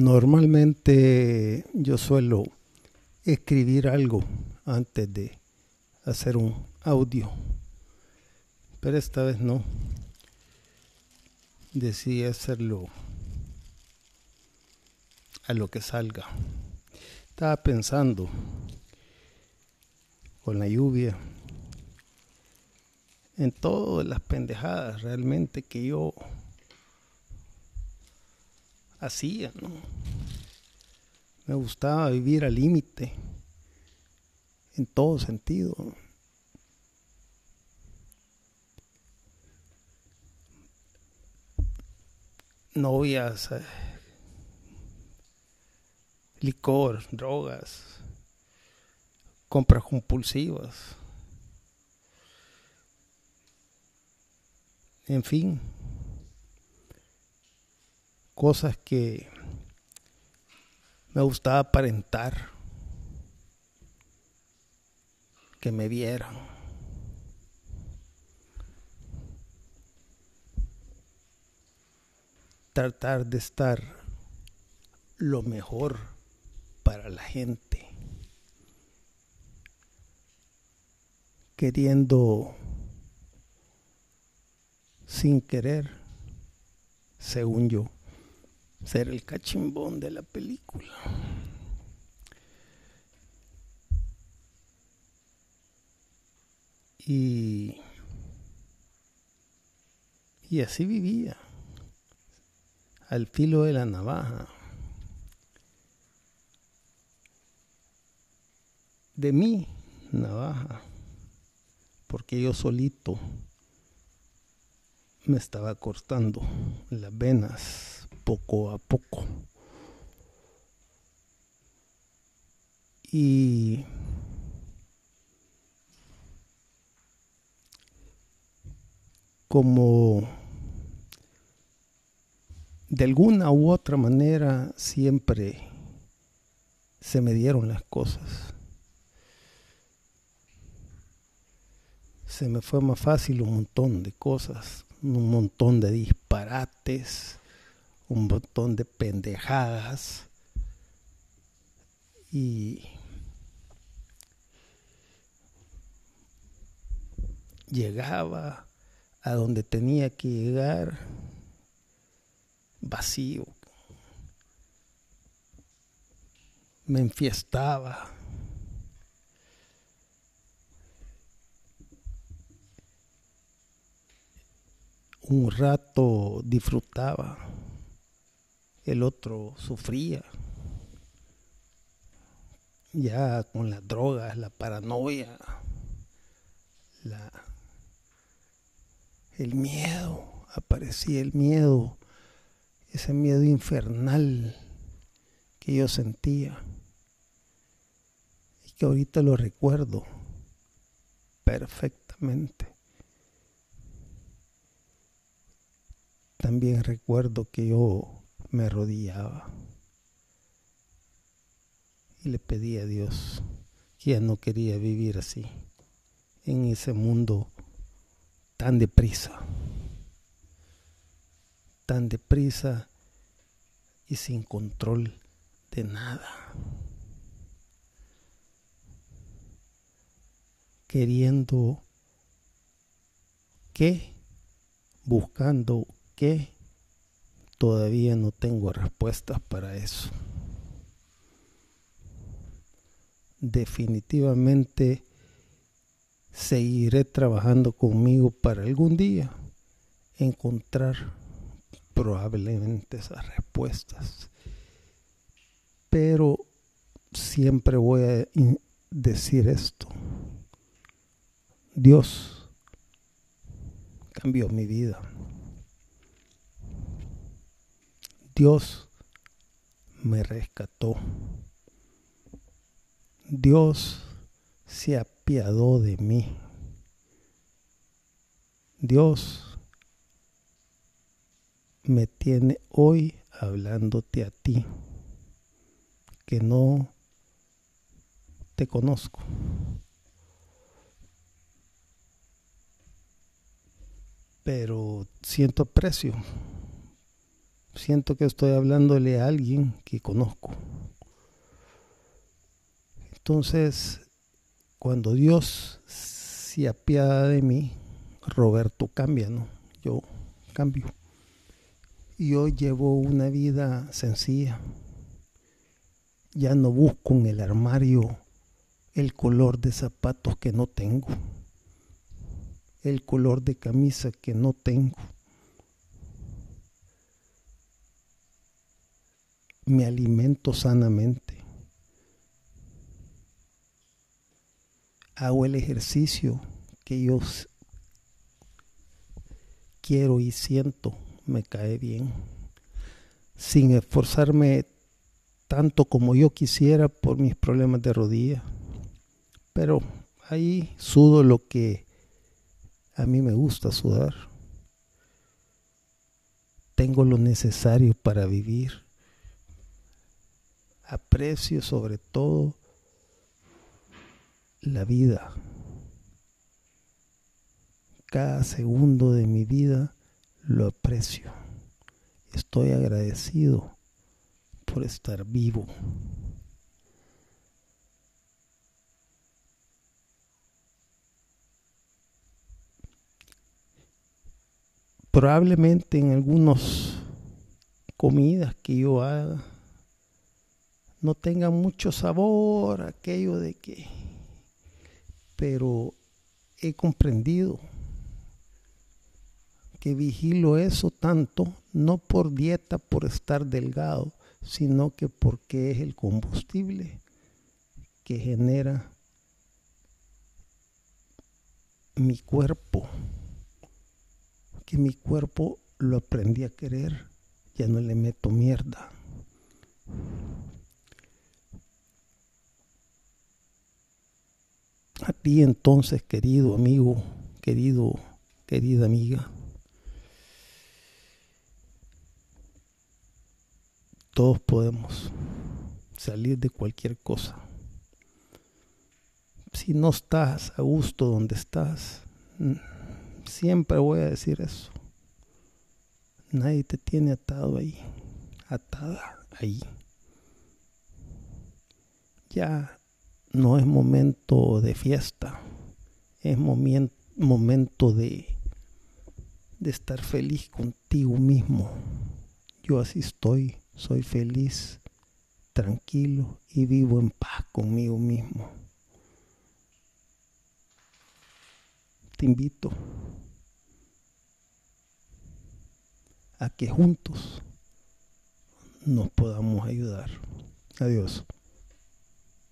Normalmente yo suelo escribir algo antes de hacer un audio, pero esta vez no. Decidí hacerlo a lo que salga. Estaba pensando con la lluvia en todas las pendejadas realmente que yo hacía, ¿no? Me gustaba vivir al límite, en todo sentido. Novias, eh, licor, drogas, compras compulsivas. En fin, cosas que me gustaba aparentar, que me vieran. Tratar de estar lo mejor para la gente. Queriendo, sin querer, según yo, ser el cachimbón de la película. Y, y así vivía, al filo de la navaja. De mi navaja, porque yo solito me estaba cortando las venas poco a poco. Y como de alguna u otra manera siempre se me dieron las cosas. Se me fue más fácil un montón de cosas, un montón de disparates, un montón de pendejadas y llegaba a donde tenía que llegar vacío. Me enfiestaba. Un rato disfrutaba el otro sufría. Ya con las drogas, la paranoia, la, el miedo, aparecía el miedo, ese miedo infernal que yo sentía y que ahorita lo recuerdo perfectamente. También recuerdo que yo me arrodillaba y le pedía a Dios que ya no quería vivir así, en ese mundo tan deprisa, tan deprisa y sin control de nada. Queriendo qué, buscando qué, Todavía no tengo respuestas para eso. Definitivamente seguiré trabajando conmigo para algún día encontrar probablemente esas respuestas. Pero siempre voy a decir esto. Dios cambió mi vida. Dios me rescató. Dios se apiadó de mí. Dios me tiene hoy hablándote a ti, que no te conozco. Pero siento aprecio siento que estoy hablándole a alguien que conozco. Entonces, cuando Dios se apiada de mí, Roberto cambia, ¿no? Yo cambio. Yo llevo una vida sencilla. Ya no busco en el armario el color de zapatos que no tengo, el color de camisa que no tengo. Me alimento sanamente. Hago el ejercicio que yo quiero y siento, me cae bien, sin esforzarme tanto como yo quisiera por mis problemas de rodilla. Pero ahí sudo lo que a mí me gusta sudar. Tengo lo necesario para vivir. Aprecio sobre todo la vida. Cada segundo de mi vida lo aprecio. Estoy agradecido por estar vivo. probablemente en algunas comidas que yo haga no tenga mucho sabor aquello de que pero he comprendido que vigilo eso tanto no por dieta por estar delgado sino que porque es el combustible que genera mi cuerpo que mi cuerpo lo aprendí a querer, ya no le meto mierda. Ti entonces, querido amigo, querido, querida amiga, todos podemos salir de cualquier cosa. Si no estás a gusto donde estás, Siempre voy a decir eso. Nadie te tiene atado ahí, atada ahí. Ya no es momento de fiesta, es momento de, de estar feliz contigo mismo. Yo así estoy, soy feliz, tranquilo y vivo en paz conmigo mismo. Te invito a que juntos nos podamos ayudar. Adiós.